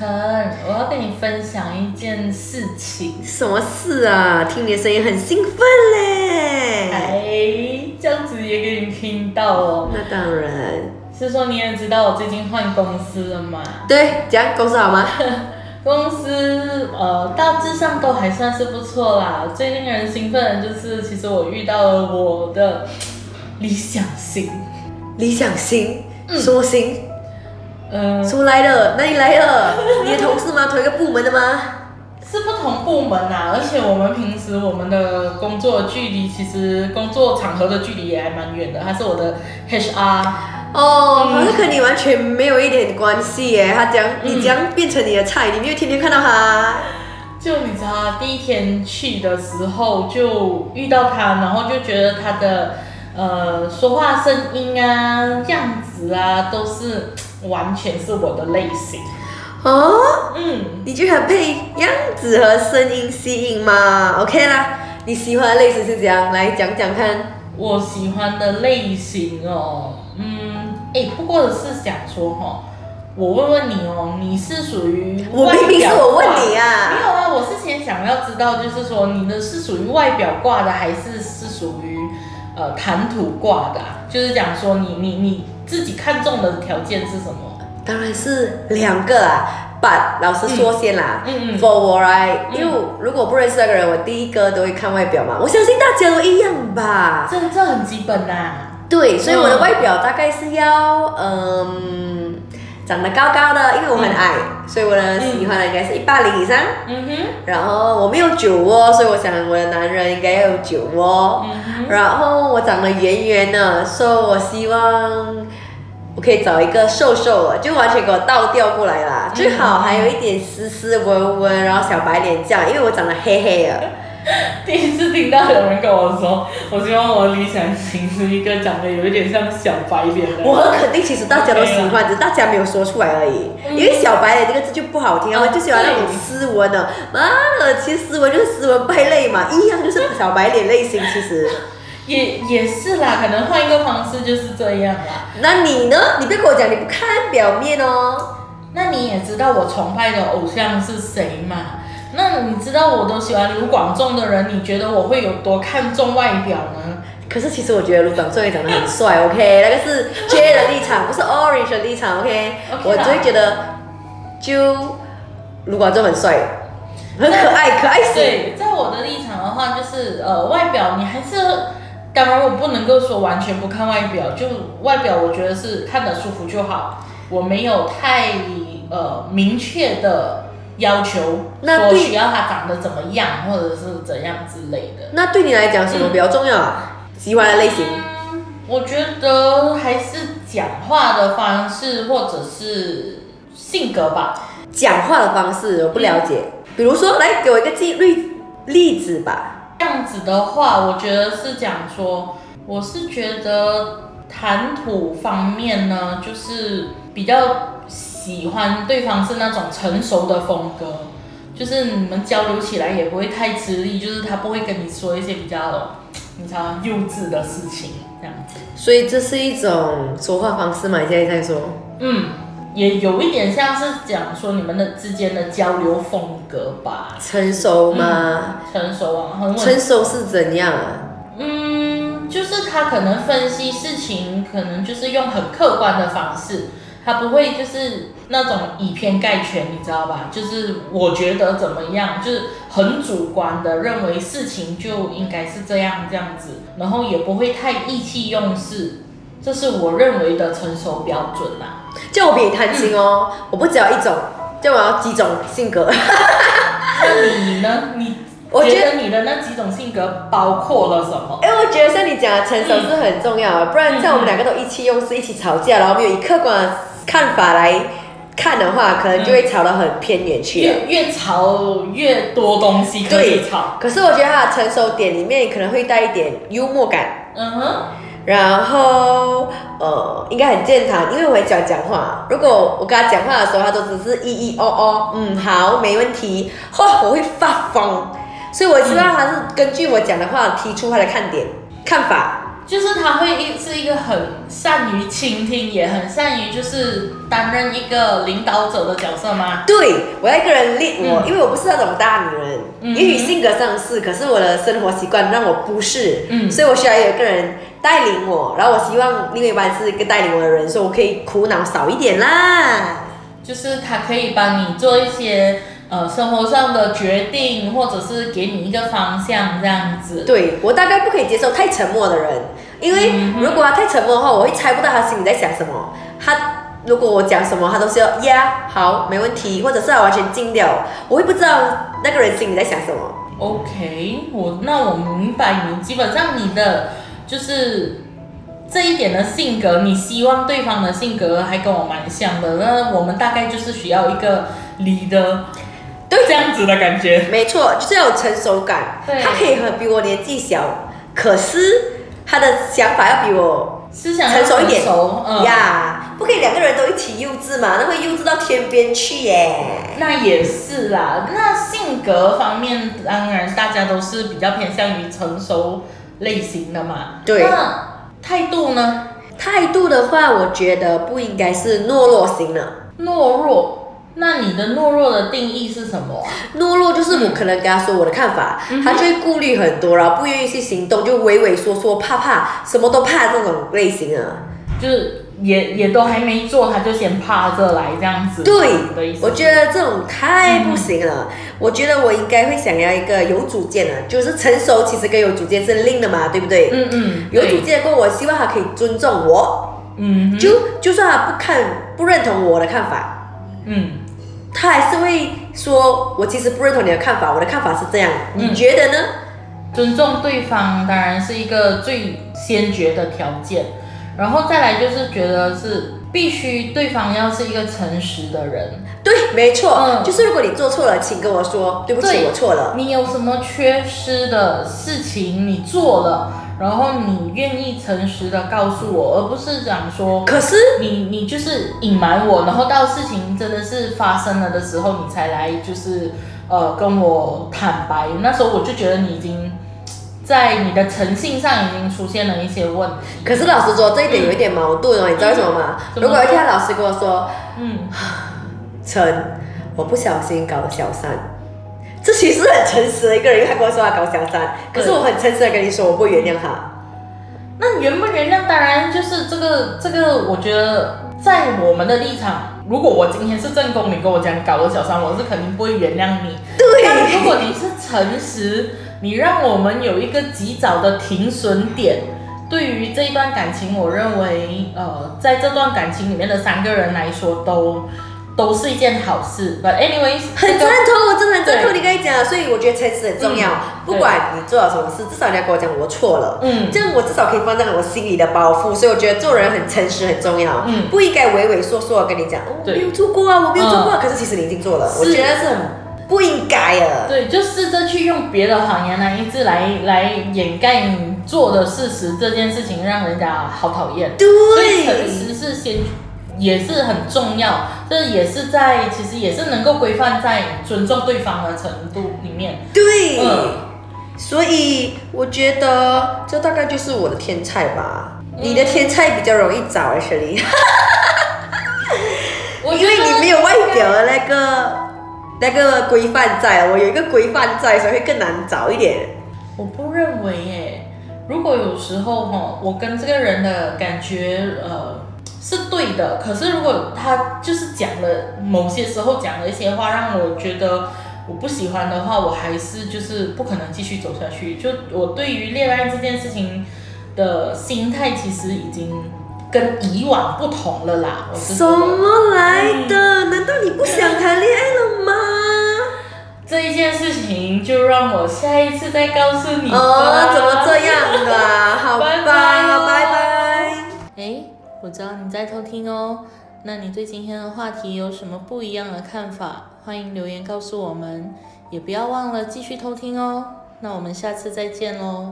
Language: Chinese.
晨，我要跟你分享一件事情。什么事啊？听你的声音很兴奋嘞！哎，这样子也给你听到哦。那当然。是说你也知道我最近换公司了嘛？对，讲公司好吗？公司呃，大致上都还算是不错啦。最令人兴奋的就是，其实我遇到了我的理想型。理想型？什么型？嗯，什么来了？哪里来了？你的同事吗？同一个部门的吗？是不同部门呐，而且我们平时我们的工作距离，其实工作场合的距离也还蛮远的。他是我的 HR。哦，可是跟你完全没有一点关系耶。他将你将变成你的菜，你没有天天看到他。就你知道，第一天去的时候就遇到他，然后就觉得他的呃说话声音啊、样子啊，都是完全是我的类型。哦，嗯，你就很被样子和声音吸引嘛？OK 啦，你喜欢的类型是怎样？来讲讲看。我喜欢的类型哦，嗯。哎，不过是想说哈，我问问你哦，你是属于我明明是我问你啊，没有啊，我是先想要知道，就是说你的是属于外表挂的，还是是属于呃谈吐挂的？就是讲说你你你自己看中的条件是什么？当然是两个啊。But 老实说先啦，嗯嗯，For 我来，因为如果不认识那个人，我第一个都会看外表嘛。我相信大家都一样吧？这这很基本呐。对，所以我的外表大概是要，嗯，长得高高的，因为我很矮，所以我的喜欢的应该是一八零以上。嗯哼。然后我没有酒窝，所以我想我的男人应该要有酒窝。嗯哼。然后我长得圆圆的，所以我希望我可以找一个瘦瘦的，就完全给我倒掉过来啦。最好还有一点斯斯文文，然后小白脸这样，因为我长得黑黑的。第一次听到有人跟我说，我希望我理想型是一个长得有一点像小白脸的。我很肯定，其实大家都喜欢，只是大家没有说出来而已。因为小白脸这个字就不好听，他们就喜欢那种斯文的。妈的，其实斯文就是斯文败类嘛，一样就是小白脸类型。其实也也是啦，可能换一个方式就是这样啦。那你呢？你别跟我讲你不看表面哦。那你也知道我崇拜的偶像是谁嘛？那你知道我都喜欢卢广仲的人，你觉得我会有多看重外表呢？可是其实我觉得卢广仲也长得很帅，OK，那个是 J 的立场，不是 Orange 的立场，OK。我就会觉得就卢广仲很帅，很可爱，可爱死。对，在我的立场的话，就是呃，外表你还是，当然我不能够说完全不看外表，就外表我觉得是看得舒服就好，我没有太呃明确的。要求说需要他长得怎么样，或者是怎样之类的。那对你来讲什么比较重要啊？喜欢的类型？我觉得还是讲话的方式，或者是性格吧。讲话的方式我不了解，比如说来给我一个例例子吧。这样子的话，我觉得是讲说，我是觉得谈吐方面呢，就是比较。喜欢对方是那种成熟的风格，就是你们交流起来也不会太吃力，就是他不会跟你说一些比较你知道幼稚的事情这样子。所以这是一种说话方式嘛？你现在在说？嗯，也有一点像是讲说你们的之间的交流风格吧。成熟吗？成熟啊，很成熟是怎样啊？嗯，就是他可能分析事情，可能就是用很客观的方式。他不会就是那种以偏概全，你知道吧？就是我觉得怎么样，就是很主观的认为事情就应该是这样这样子，然后也不会太意气用事，这是我认为的成熟标准呐。就我比你贪心哦，我不只要一种，就我要几种性格。那你呢？你 我觉得你的那几种性格包括了什么？哎，我觉得像你讲的成熟是很重要的，不然像我们两个都意气用事，一起吵架，然后没有以客观。看法来看的话，可能就会吵得很偏远去了。越越吵越多东西可以吵。可是我觉得他的成熟点里面可能会带一点幽默感。嗯哼。然后呃，应该很健谈，因为我很喜欢讲话。如果我跟他讲话的时候，他都只是咿咿哦哦，嗯，好，没问题。嚯，我会发疯。所以我希望他是根据我讲的话提出他的看点、看法。就是他会一是一个很善于倾听，也很善于就是担任一个领导者的角色吗？对，我要一个人领我，因为我不是那种大女人，也许性格上是，可是我的生活习惯让我不是，嗯，所以我需要有一个人带领我，然后我希望另外一半是一个带领我的人，所以我可以苦恼少一点啦。就是他可以帮你做一些。呃，生活上的决定，或者是给你一个方向，这样子。对我大概不可以接受太沉默的人，因为如果他太沉默的话，我会猜不到他心里在想什么。他如果我讲什么，他都是要呀，好，没问题，或者是他完全静掉，我会不知道那个人心里在想什么。OK，我那我明白你，基本上你的就是这一点的性格，你希望对方的性格还跟我蛮像的，那我们大概就是需要一个理的。对，这样子的感觉，没错，就是要有成熟感。对，他可以很比我年纪小，可是他的想法要比我思想成熟一点。呀，不可以两个人都一起幼稚嘛？那会幼稚到天边去耶。那也是啦。那性格方面，当然大家都是比较偏向于成熟类型的嘛。对。那态度呢？态度的话，我觉得不应该是懦弱型的。懦弱。那你的懦弱的定义是什么？懦弱就是我可能跟他说我的看法，他就会顾虑很多，然后不愿意去行动，就畏畏缩缩，怕怕，什么都怕这种类型啊。就是也也都还没做，他就先趴着来这样子。对，我觉得这种太不行了。我觉得我应该会想要一个有主见的，就是成熟其实跟有主见是另的嘛，对不对？嗯嗯。有主见过，我希望他可以尊重我。嗯。就就算他不看不认同我的看法。嗯，他还是会说，我其实不认同你的看法，我的看法是这样，你觉得呢？尊重对方当然是一个最先决的条件，然后再来就是觉得是必须对方要是一个诚实的人。对，没错，嗯，就是如果你做错了，请跟我说，对不起，我错了。你有什么缺失的事情，你做了。然后你愿意诚实的告诉我，而不是讲说，可是你你就是隐瞒我，然后到事情真的是发生了的时候，你才来就是呃跟我坦白。那时候我就觉得你已经在你的诚信上已经出现了一些问题。可是老实说，这一点有一点矛盾哦，你知道为什么吗？如果有一天老师跟我说，嗯，陈，我不小心搞了小三。这其实很诚实的一个人，因为他跟我说他搞小三，可是我很诚实的跟你说，我不会原谅他。那原不原谅，当然就是这个这个，我觉得在我们的立场，如果我今天是正宫，你跟我讲搞了小三，我是肯定不会原谅你。对。但如果你是诚实，你让我们有一个及早的停损点，对于这一段感情，我认为，呃，在这段感情里面的三个人来说都。都是一件好事，But anyways，很赞同，我真的很赞同你跟你讲，所以我觉得诚实很重要。不管你做了什么事，至少你要跟我讲我错了，嗯，这样我至少可以放在我心里的包袱。所以我觉得做人很诚实很重要，嗯，不应该畏畏缩缩的跟你讲，我没有做过啊，我没有做过，可是其实你已经做了，我觉得是很不应该啊。对，就试着去用别的谎言来一直来来掩盖你做的事实，这件事情让人家好讨厌。对，所以诚实是先。也是很重要，这也是在其实也是能够规范在尊重对方的程度里面。对，所以我觉得这大概就是我的天菜吧。你的天菜比较容易找啊，雪莉。因为你没有外表的那个那个规范在，我有一个规范在，所以会更难找一点。我不认为耶，如果有时候哈，我跟这个人的感觉呃。是对的，可是如果他就是讲了某些时候讲了一些话，让我觉得我不喜欢的话，我还是就是不可能继续走下去。就我对于恋爱这件事情的心态，其实已经跟以往不同了啦。什么来的？难道你不想谈恋爱了吗？这一件事情就让我下一次再告诉你哦，怎么这样的？好吧。我知道你在偷听哦，那你对今天的话题有什么不一样的看法？欢迎留言告诉我们，也不要忘了继续偷听哦。那我们下次再见喽。